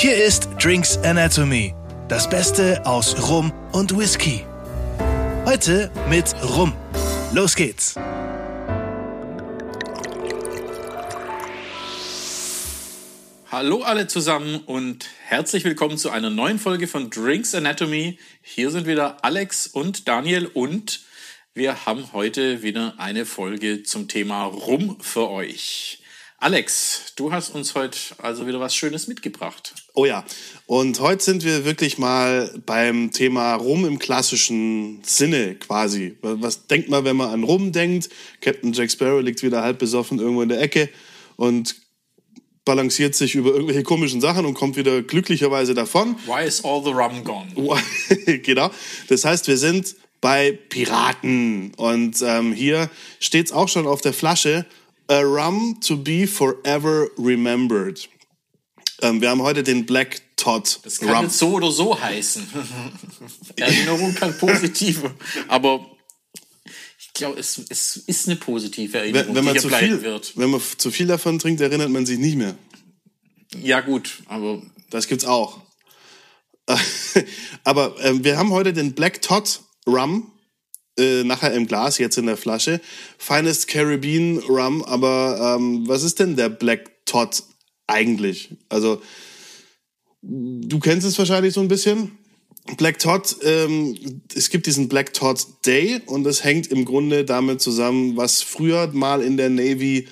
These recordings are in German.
Hier ist Drinks Anatomy, das Beste aus Rum und Whisky. Heute mit Rum. Los geht's! Hallo alle zusammen und herzlich willkommen zu einer neuen Folge von Drinks Anatomy. Hier sind wieder Alex und Daniel und wir haben heute wieder eine Folge zum Thema Rum für euch. Alex, du hast uns heute also wieder was Schönes mitgebracht. Oh ja, und heute sind wir wirklich mal beim Thema Rum im klassischen Sinne quasi. Was denkt man, wenn man an Rum denkt? Captain Jack Sparrow liegt wieder halb besoffen irgendwo in der Ecke und balanciert sich über irgendwelche komischen Sachen und kommt wieder glücklicherweise davon. Why is all the rum gone? genau. Das heißt, wir sind bei Piraten. Und ähm, hier steht es auch schon auf der Flasche, a rum to be forever remembered. Ähm, wir haben heute den Black Todd Das kann Rum. jetzt so oder so heißen. Erinnerung kann positiv, aber ich glaube, es, es ist eine positive Erinnerung, Wenn, wenn, man die zu viel, wird. wenn man zu viel davon trinkt, erinnert man sich nicht mehr. Ja gut, aber Das gibt's auch. Aber ähm, wir haben heute den Black Todd Rum, äh, nachher im Glas, jetzt in der Flasche. Finest Caribbean Rum, aber ähm, was ist denn der Black Todd eigentlich? Also, du kennst es wahrscheinlich so ein bisschen. Black Todd, ähm, es gibt diesen Black Todd Day und das hängt im Grunde damit zusammen, was früher mal in der Navy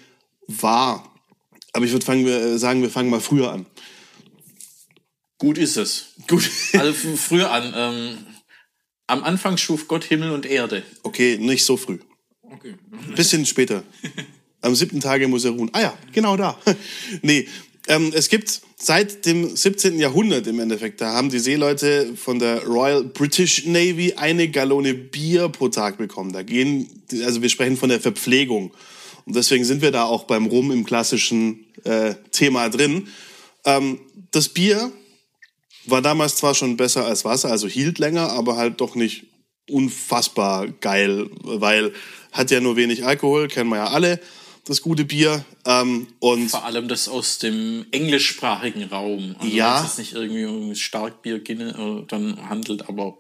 war. Aber ich würde wir- sagen, wir fangen mal früher an. gut ist es. Gut. Also früher an. Ähm, am Anfang schuf Gott Himmel und Erde. Okay, nicht so früh. Okay. Bisschen später. Am siebten Tage muss er ruhen. Ah ja, genau da. nee, ähm, es gibt seit dem 17. Jahrhundert im Endeffekt, da haben die Seeleute von der Royal British Navy eine Gallone Bier pro Tag bekommen. Da gehen, also wir sprechen von der Verpflegung. Und deswegen sind wir da auch beim Rum im klassischen äh, Thema drin. Ähm, das Bier war damals zwar schon besser als Wasser, also hielt länger, aber halt doch nicht unfassbar geil, weil hat ja nur wenig Alkohol, kennen wir ja alle, das gute Bier. Ähm, und Vor allem das aus dem englischsprachigen Raum. Also Ja. Wenn es nicht irgendwie um Starkbier äh, dann handelt, aber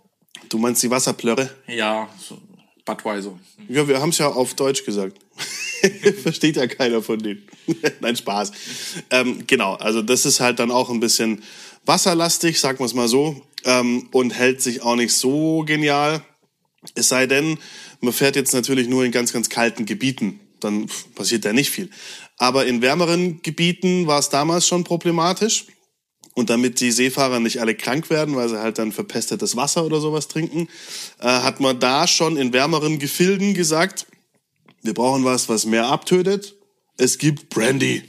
du meinst die Wasserplörre? ja, so Budweiser. Ja, wir haben es ja auf Deutsch gesagt. Versteht ja keiner von denen. Nein, Spaß. Ähm, genau, also das ist halt dann auch ein bisschen wasserlastig, sagen wir es mal so, ähm, und hält sich auch nicht so genial. Es sei denn, man fährt jetzt natürlich nur in ganz, ganz kalten Gebieten. Dann passiert da nicht viel. Aber in wärmeren Gebieten war es damals schon problematisch. Und damit die Seefahrer nicht alle krank werden, weil sie halt dann verpestetes Wasser oder sowas trinken, äh, hat man da schon in wärmeren Gefilden gesagt, wir brauchen was, was mehr abtötet. Es gibt Brandy.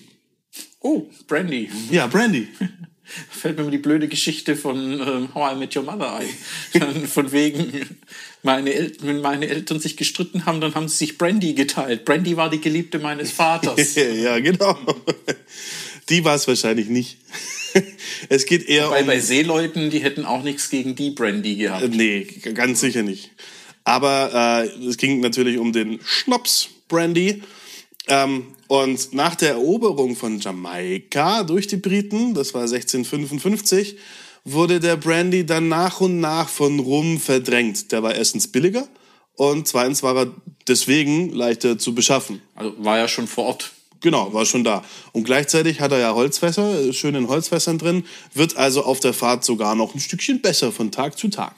Oh, Brandy. Ja, Brandy. Fällt mir die blöde Geschichte von ähm, How I Met Your Mother ein. Von wegen, meine El wenn meine Eltern sich gestritten haben, dann haben sie sich Brandy geteilt. Brandy war die Geliebte meines Vaters. ja, genau. Die war es wahrscheinlich nicht. Es geht eher Weil um... bei Seeleuten, die hätten auch nichts gegen die Brandy gehabt. Nee, ganz sicher nicht. Aber äh, es ging natürlich um den Schnaps Brandy. Ähm, und nach der Eroberung von Jamaika durch die Briten, das war 1655, wurde der Brandy dann nach und nach von Rum verdrängt. Der war erstens billiger und zweitens war er deswegen leichter zu beschaffen. Also war ja schon vor Ort. Genau, war schon da. Und gleichzeitig hat er ja Holzfässer, schön in Holzfässern drin, wird also auf der Fahrt sogar noch ein Stückchen besser von Tag zu Tag.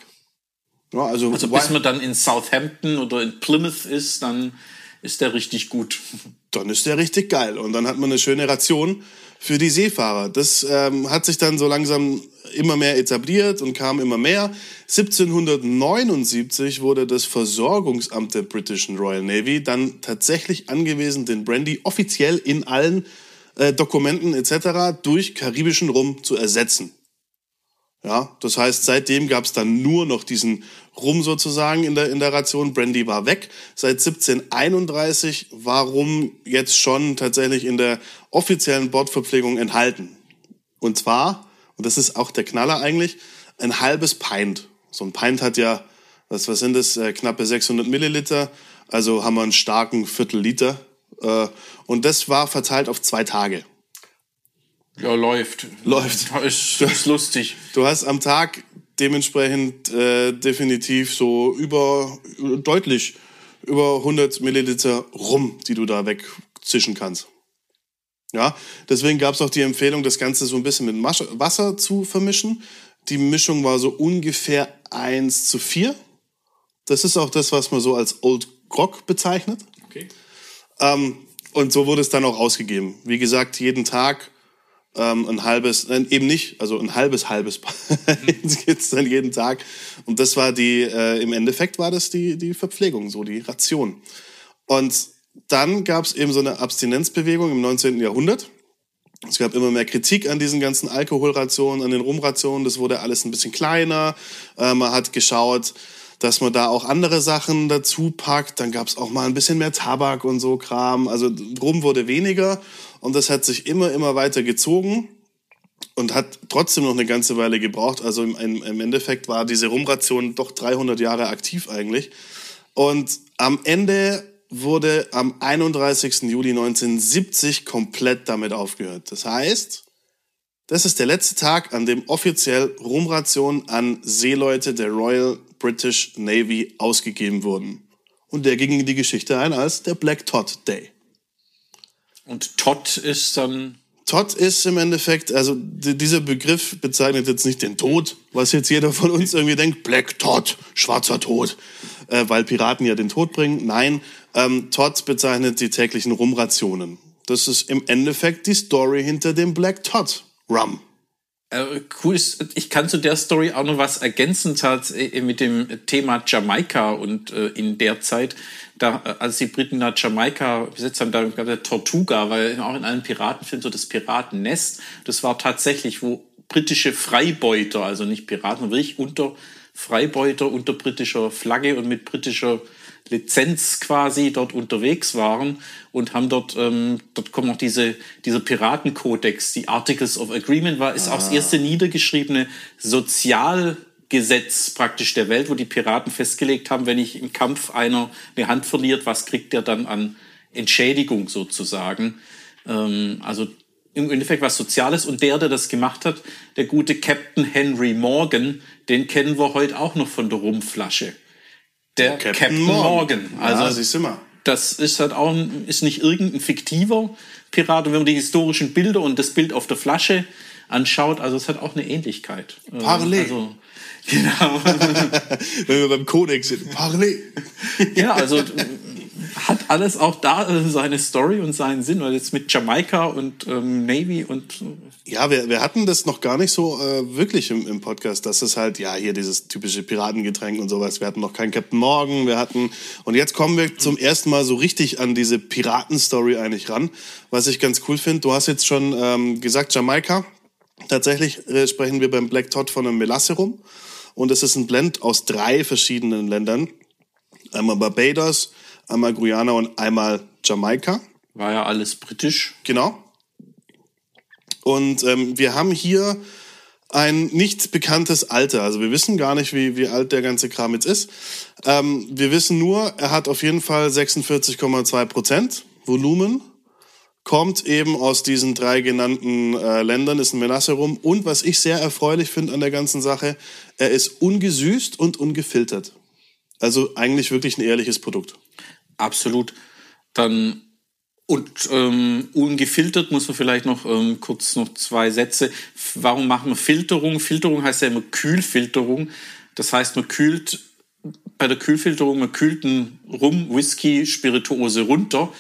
Ja, also, Also bis man dann in Southampton oder in Plymouth ist, dann ist der richtig gut. Dann ist der richtig geil. Und dann hat man eine schöne Ration für die Seefahrer. Das ähm, hat sich dann so langsam immer mehr etabliert und kam immer mehr. 1779 wurde das Versorgungsamt der Britischen Royal Navy dann tatsächlich angewiesen, den Brandy offiziell in allen äh, Dokumenten etc. durch karibischen Rum zu ersetzen. Ja, das heißt, seitdem gab es dann nur noch diesen Rum sozusagen in der, in der Ration. Brandy war weg. Seit 1731 war Rum jetzt schon tatsächlich in der offiziellen Bordverpflegung enthalten. Und zwar, und das ist auch der Knaller eigentlich, ein halbes Pint. So ein Pint hat ja, was, was sind das, äh, knappe 600 Milliliter. Also haben wir einen starken Viertel Liter. Äh, und das war verteilt auf zwei Tage. Ja, läuft. Läuft. Ist, ist lustig. Du hast am Tag dementsprechend äh, definitiv so über deutlich über 100 Milliliter Rum, die du da wegzischen kannst. Ja, deswegen gab es auch die Empfehlung, das Ganze so ein bisschen mit Wasser zu vermischen. Die Mischung war so ungefähr 1 zu 4. Das ist auch das, was man so als Old Grog bezeichnet. Okay. Ähm, und so wurde es dann auch ausgegeben. Wie gesagt, jeden Tag ähm, ein halbes, äh, eben nicht, also ein halbes, halbes gibt's dann jeden Tag. Und das war die, äh, im Endeffekt war das die, die Verpflegung, so die Ration. Und dann gab es eben so eine Abstinenzbewegung im 19. Jahrhundert. Es gab immer mehr Kritik an diesen ganzen Alkoholrationen, an den Rumrationen. Das wurde alles ein bisschen kleiner. Äh, man hat geschaut, dass man da auch andere Sachen dazu packt. Dann gab es auch mal ein bisschen mehr Tabak und so Kram. Also Rum wurde weniger und das hat sich immer, immer weiter gezogen und hat trotzdem noch eine ganze Weile gebraucht. Also im, im Endeffekt war diese Rumration doch 300 Jahre aktiv eigentlich. Und am Ende wurde am 31. Juli 1970 komplett damit aufgehört. Das heißt, das ist der letzte Tag, an dem offiziell Rumrationen an Seeleute der Royal British Navy ausgegeben wurden. Und der ging in die Geschichte ein als der Black Todd Day. Und Todd ist dann. Todd ist im Endeffekt, also dieser Begriff bezeichnet jetzt nicht den Tod, was jetzt jeder von uns irgendwie denkt, Black Todd, schwarzer Tod, äh, weil Piraten ja den Tod bringen. Nein, ähm, Todd bezeichnet die täglichen Rumrationen. Das ist im Endeffekt die Story hinter dem Black Todd Rum. Äh, cool ich kann zu der Story auch noch was ergänzend hat äh, mit dem Thema Jamaika und äh, in der Zeit, da, äh, als die Briten nach Jamaika besetzt haben, da gab es Tortuga, weil auch in einem Piratenfilm so das Piratennest, das war tatsächlich, wo britische Freibeuter, also nicht Piraten, wirklich unter Freibeuter unter britischer Flagge und mit britischer Lizenz quasi dort unterwegs waren und haben dort, ähm, dort kommen auch diese, dieser Piratenkodex, die Articles of Agreement war, ist ah. auch das erste niedergeschriebene Sozialgesetz praktisch der Welt, wo die Piraten festgelegt haben, wenn ich im Kampf einer eine Hand verliert, was kriegt der dann an Entschädigung sozusagen. Ähm, also im Endeffekt was Soziales und der, der das gemacht hat, der gute Captain Henry Morgan, den kennen wir heute auch noch von der Rumflasche der Captain, Captain Morgan. Morgan. Also ja, siehst du mal. Das ist halt auch ist nicht irgendein fiktiver Pirat. wenn man die historischen Bilder und das Bild auf der Flasche anschaut, also es hat auch eine Ähnlichkeit. Parallel. Also, genau. Wenn wir beim Kodex sind. Parallel. ja, also hat alles auch da äh, seine Story und seinen Sinn, weil jetzt mit Jamaika und ähm, Navy und ja, wir, wir hatten das noch gar nicht so äh, wirklich im, im Podcast, dass es halt, ja, hier dieses typische Piratengetränk und sowas. Wir hatten noch keinen Captain Morgan, wir hatten, und jetzt kommen wir zum ersten Mal so richtig an diese Piratenstory eigentlich ran, was ich ganz cool finde. Du hast jetzt schon ähm, gesagt, Jamaika. Tatsächlich äh, sprechen wir beim Black Todd von einem Melasse rum. Und es ist ein Blend aus drei verschiedenen Ländern. Einmal Barbados, einmal Guyana und einmal Jamaika. War ja alles britisch. Genau. Und ähm, wir haben hier ein nicht bekanntes Alter. Also wir wissen gar nicht, wie, wie alt der ganze Kram jetzt ist. Ähm, wir wissen nur, er hat auf jeden Fall 46,2 Prozent Volumen, kommt eben aus diesen drei genannten äh, Ländern, ist ein Menasse rum. Und was ich sehr erfreulich finde an der ganzen Sache, er ist ungesüßt und ungefiltert. Also eigentlich wirklich ein ehrliches Produkt. Absolut. Dann und ähm, ungefiltert muss man vielleicht noch ähm, kurz noch zwei Sätze. Warum machen wir Filterung? Filterung heißt ja immer Kühlfilterung. Das heißt, man kühlt bei der Kühlfilterung, man kühlt einen Rum, Whisky, Spirituose runter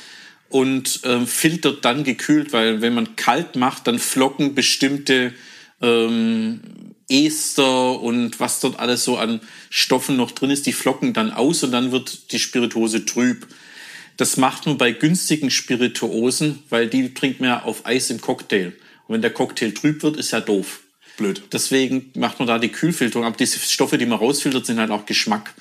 und ähm, filtert dann gekühlt, weil wenn man kalt macht, dann flocken bestimmte ähm, Ester und was dort alles so an Stoffen noch drin ist, die flocken dann aus und dann wird die Spirituose trüb. Das macht man bei günstigen Spirituosen, weil die trinkt man ja auf Eis im Cocktail. Und wenn der Cocktail trüb wird, ist ja doof. Blöd. Deswegen macht man da die Kühlfilterung. Aber diese Stoffe, die man rausfiltert, sind halt auch Geschmack.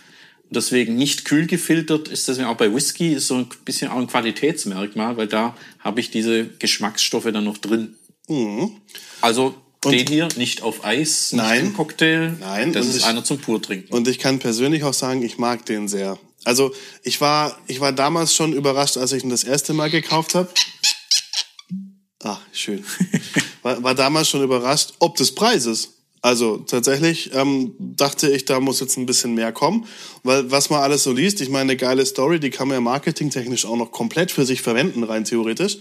Und deswegen nicht kühl gefiltert ist deswegen auch bei Whisky ist so ein bisschen auch ein Qualitätsmerkmal, weil da habe ich diese Geschmacksstoffe dann noch drin. Mhm. Also und den hier nicht auf Eis, nein, nicht im Cocktail. Nein, das ist ich, einer zum Purtrinken. Und ich kann persönlich auch sagen, ich mag den sehr. Also ich war, ich war damals schon überrascht, als ich ihn das erste Mal gekauft habe. Ach, schön. war, war damals schon überrascht, ob des Preises. Also tatsächlich ähm, dachte ich, da muss jetzt ein bisschen mehr kommen, weil was man alles so liest, ich meine, eine geile Story, die kann man ja marketingtechnisch auch noch komplett für sich verwenden, rein theoretisch.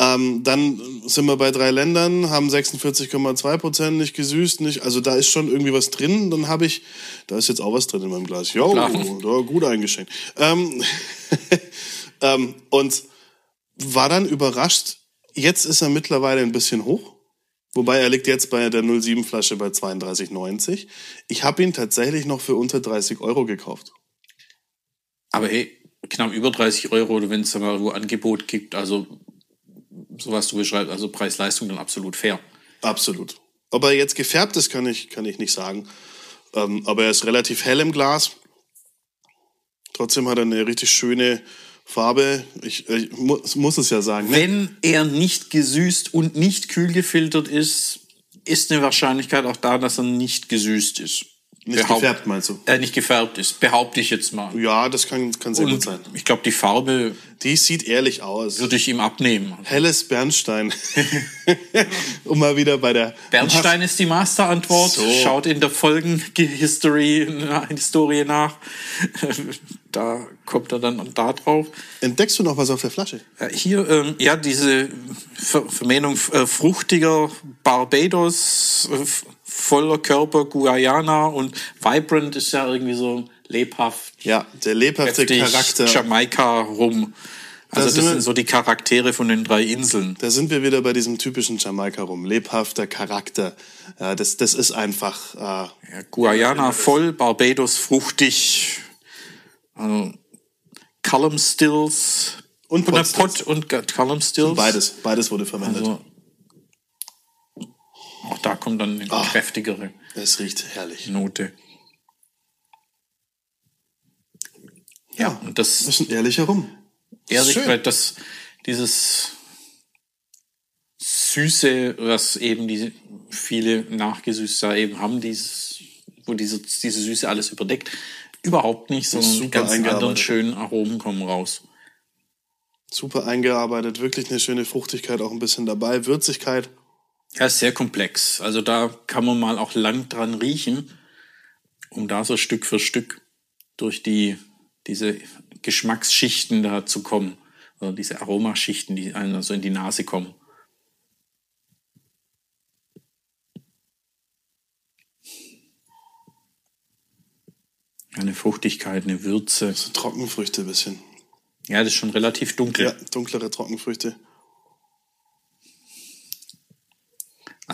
Ähm, dann sind wir bei drei Ländern, haben 46,2 Prozent nicht gesüßt, nicht, also da ist schon irgendwie was drin. Dann habe ich, da ist jetzt auch was drin in meinem Glas. Jo, da, gut eingeschenkt. Ähm, ähm, und war dann überrascht. Jetzt ist er mittlerweile ein bisschen hoch. Wobei er liegt jetzt bei der 07 Flasche bei 32,90. Ich habe ihn tatsächlich noch für unter 30 Euro gekauft. Aber hey, knapp über 30 Euro, wenn es da mal wo Angebot gibt, also so was du beschreibst, also Preis-Leistung dann absolut fair. Absolut. Ob er jetzt gefärbt ist, kann ich, kann ich nicht sagen. Ähm, aber er ist relativ hell im Glas. Trotzdem hat er eine richtig schöne Farbe. Ich, ich muss, muss es ja sagen. Ne? Wenn er nicht gesüßt und nicht kühl gefiltert ist, ist eine Wahrscheinlichkeit auch da, dass er nicht gesüßt ist. Nicht Behaupt, gefärbt, meinst du? Äh, nicht gefärbt ist, behaupte ich jetzt mal. Ja, das kann, kann sehr Und gut sein. Ich glaube, die Farbe. Die sieht ehrlich aus. Würde ich ihm abnehmen. Helles Bernstein. um mal wieder bei der. Bernstein ist die Masterantwort. So. Schaut in der Folgenhistorie Historie nach. da kommt er dann da drauf. Entdeckst du noch was auf der Flasche? Hier, ähm, ja, diese Vermählung äh, fruchtiger Barbados. Äh, voller Körper, Guyana und Vibrant ist ja irgendwie so lebhaft. Ja, der lebhafte Charakter. Jamaika rum. Also da das sind so die Charaktere von den drei Inseln. Da sind wir wieder bei diesem typischen Jamaika rum. Lebhafter Charakter. Ja, das, das ist einfach. Äh, ja, Guyana voll, Barbados fruchtig. Also Column Stills. Und Pot, Pot und Column Stills. Beides, beides wurde verwendet. Also auch da kommt dann eine Ach, kräftigere es riecht herrlich. Note. Ja, ja und das, das ist ein ehrlicher Rum. Ehrlichkeit, das, dieses Süße, was eben die viele Nachgesüßter eben haben, dieses, wo diese, diese Süße alles überdeckt, überhaupt nicht, sondern die ganz anderen schönen Aromen kommen raus. Super eingearbeitet, wirklich eine schöne Fruchtigkeit auch ein bisschen dabei, Würzigkeit. Ja, ist sehr komplex. Also da kann man mal auch lang dran riechen, um da so Stück für Stück durch die, diese Geschmacksschichten da zu kommen. Oder diese Aromaschichten, die einem so in die Nase kommen. Eine Fruchtigkeit, eine Würze. So Trockenfrüchte ein bisschen. Ja, das ist schon relativ dunkel. Ja, dunklere Trockenfrüchte.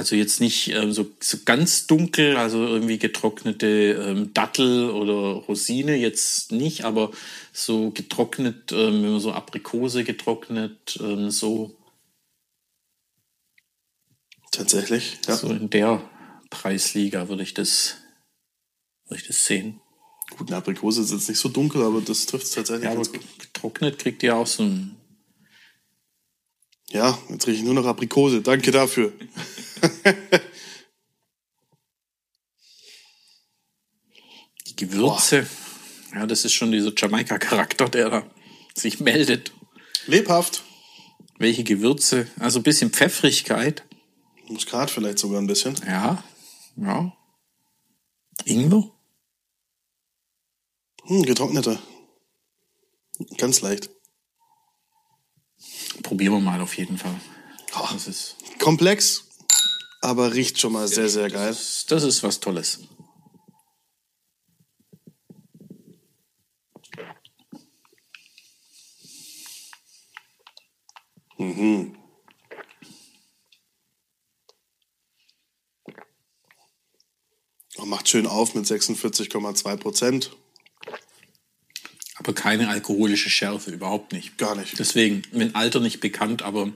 Also jetzt nicht äh, so, so ganz dunkel, also irgendwie getrocknete ähm, Dattel oder Rosine jetzt nicht, aber so getrocknet, ähm, wenn man so Aprikose getrocknet, ähm, so. Tatsächlich, ja. So in der Preisliga würde ich das, würde ich das sehen. Gut, eine Aprikose ist jetzt nicht so dunkel, aber das trifft es tatsächlich. Ja, aber getrocknet kriegt ihr auch so ein ja, jetzt rieche ich nur noch Aprikose. Danke dafür. Die Gewürze. Boah. Ja, das ist schon dieser Jamaika-Charakter, der da sich meldet. Lebhaft. Welche Gewürze? Also ein bisschen Pfeffrigkeit. Muskat vielleicht sogar ein bisschen. Ja, ja. Ingwer? Hm, getrockneter. Ganz leicht. Probieren wir mal auf jeden Fall. Oh, das ist komplex, aber riecht schon mal sehr, sehr geil. Das ist, das ist was Tolles. Mhm. Und macht schön auf mit 46,2 Prozent. Aber keine alkoholische Schärfe, überhaupt nicht. Gar nicht. Deswegen, wenn Alter nicht bekannt, aber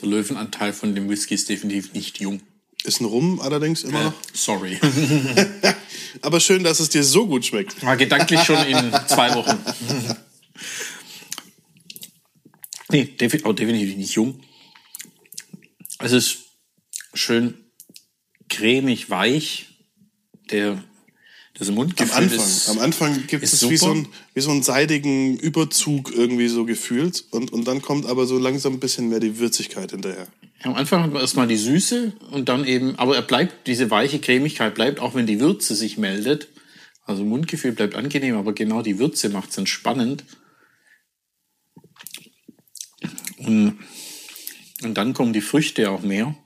der Löwenanteil von dem Whisky ist definitiv nicht jung. Ist ein Rum allerdings immer noch? Äh, sorry. aber schön, dass es dir so gut schmeckt. War gedanklich schon in zwei Wochen. nee, definitiv, definitiv nicht jung. Es ist schön cremig, weich. Der das Mundgefühl am Anfang, ist, am Anfang gibt es wie so, ein, wie so einen seidigen Überzug irgendwie so gefühlt und, und dann kommt aber so langsam ein bisschen mehr die Würzigkeit hinterher. Am Anfang hat man erstmal die Süße und dann eben, aber er bleibt, diese weiche Cremigkeit bleibt, auch wenn die Würze sich meldet. Also Mundgefühl bleibt angenehm, aber genau die Würze macht es entspannend. Und, und dann kommen die Früchte auch mehr.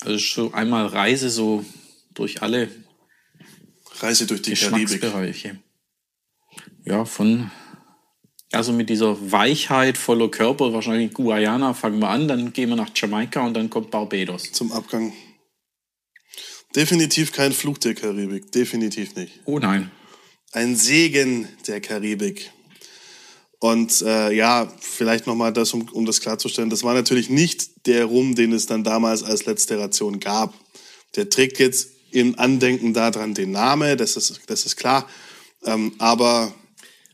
Also so einmal Reise so durch alle Reise durch die Karibik. Ja, von also mit dieser Weichheit voller Körper, wahrscheinlich Guyana fangen wir an, dann gehen wir nach Jamaika und dann kommt Barbados. Zum Abgang. Definitiv kein Fluch der Karibik, definitiv nicht. Oh nein. Ein Segen der Karibik. Und äh, ja, vielleicht nochmal das, um, um das klarzustellen, das war natürlich nicht der Rum, den es dann damals als letzte Ration gab. Der trägt jetzt im Andenken daran den Namen, das ist, das ist klar. Ähm, aber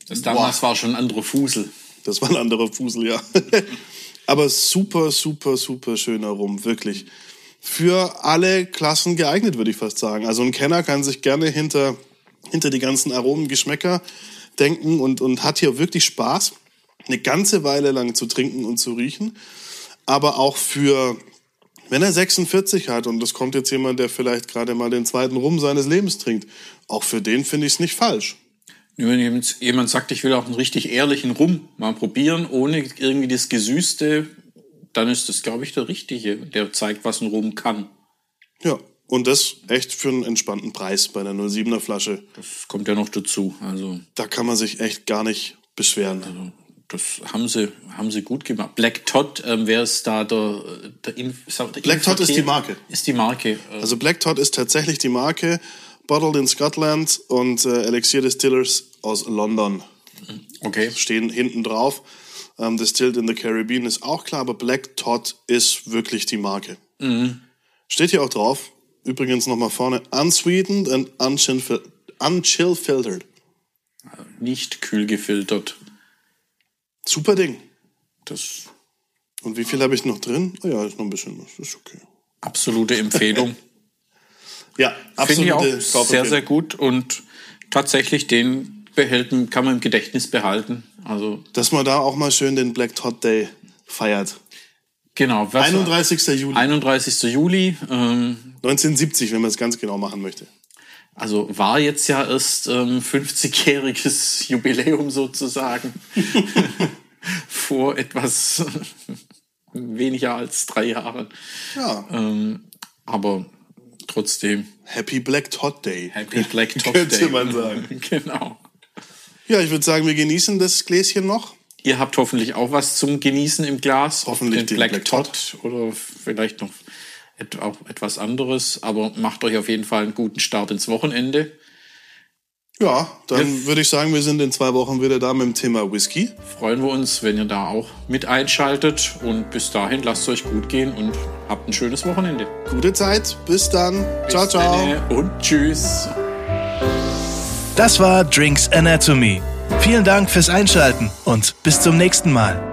das damals boah, war schon ein anderer Fusel. Das war ein anderer Fusel, ja. aber super, super, super schöner Rum, wirklich. Für alle Klassen geeignet, würde ich fast sagen. Also ein Kenner kann sich gerne hinter, hinter die ganzen Aromen, Geschmäcker denken und, und hat hier wirklich Spaß, eine ganze Weile lang zu trinken und zu riechen. Aber auch für, wenn er 46 hat und das kommt jetzt jemand, der vielleicht gerade mal den zweiten Rum seines Lebens trinkt, auch für den finde ich es nicht falsch. Wenn jemand sagt, ich will auch einen richtig ehrlichen Rum mal probieren, ohne irgendwie das Gesüßte, dann ist das, glaube ich, der Richtige. Der zeigt, was ein Rum kann. Ja, und das echt für einen entspannten Preis bei einer 07er Flasche. Das kommt ja noch dazu. Also da kann man sich echt gar nicht beschweren. Also, das haben sie, haben sie gut gemacht. Black Todd, ähm, wer ist da der, der, Inf der Black Todd ist die Marke. Ist die Marke. Äh also Black Todd ist tatsächlich die Marke. Bottled in Scotland und äh, Elixir Distillers aus London. Okay. Stehen hinten drauf. Ähm, Distilled in the Caribbean ist auch klar, aber Black Todd ist wirklich die Marke. Mhm. Steht hier auch drauf. Übrigens nochmal vorne, unsweetened and unchill filtered. Nicht kühl gefiltert. Super Ding. Das. Und wie viel habe ich noch drin? Oh ja, ist noch ein bisschen. Das ist okay. Absolute Empfehlung. ja, absolute Finde ich auch sehr, sehr gut und tatsächlich den behält, kann man im Gedächtnis behalten. Also dass man da auch mal schön den Black Todd Day feiert. Genau. 31. Juli. 31. Juli. Ähm, 1970, wenn man es ganz genau machen möchte. Also war jetzt ja erst ähm, 50-jähriges Jubiläum sozusagen. Vor etwas weniger als drei Jahren. Ja. Ähm, aber trotzdem. Happy Black Todd Day. Happy Black Todd Könnte Day. Könnte man sagen. genau. Ja, ich würde sagen, wir genießen das Gläschen noch. Ihr habt hoffentlich auch was zum Genießen im Glas. Hoffentlich den Black, Black Todd oder vielleicht noch auch etwas anderes. Aber macht euch auf jeden Fall einen guten Start ins Wochenende. Ja, dann ja. würde ich sagen, wir sind in zwei Wochen wieder da mit dem Thema Whisky. Freuen wir uns, wenn ihr da auch mit einschaltet. Und bis dahin lasst es euch gut gehen und habt ein schönes Wochenende. Gute Zeit. Bis dann. Bis ciao, ciao. Und tschüss. Das war Drinks Anatomy. Vielen Dank fürs Einschalten und bis zum nächsten Mal.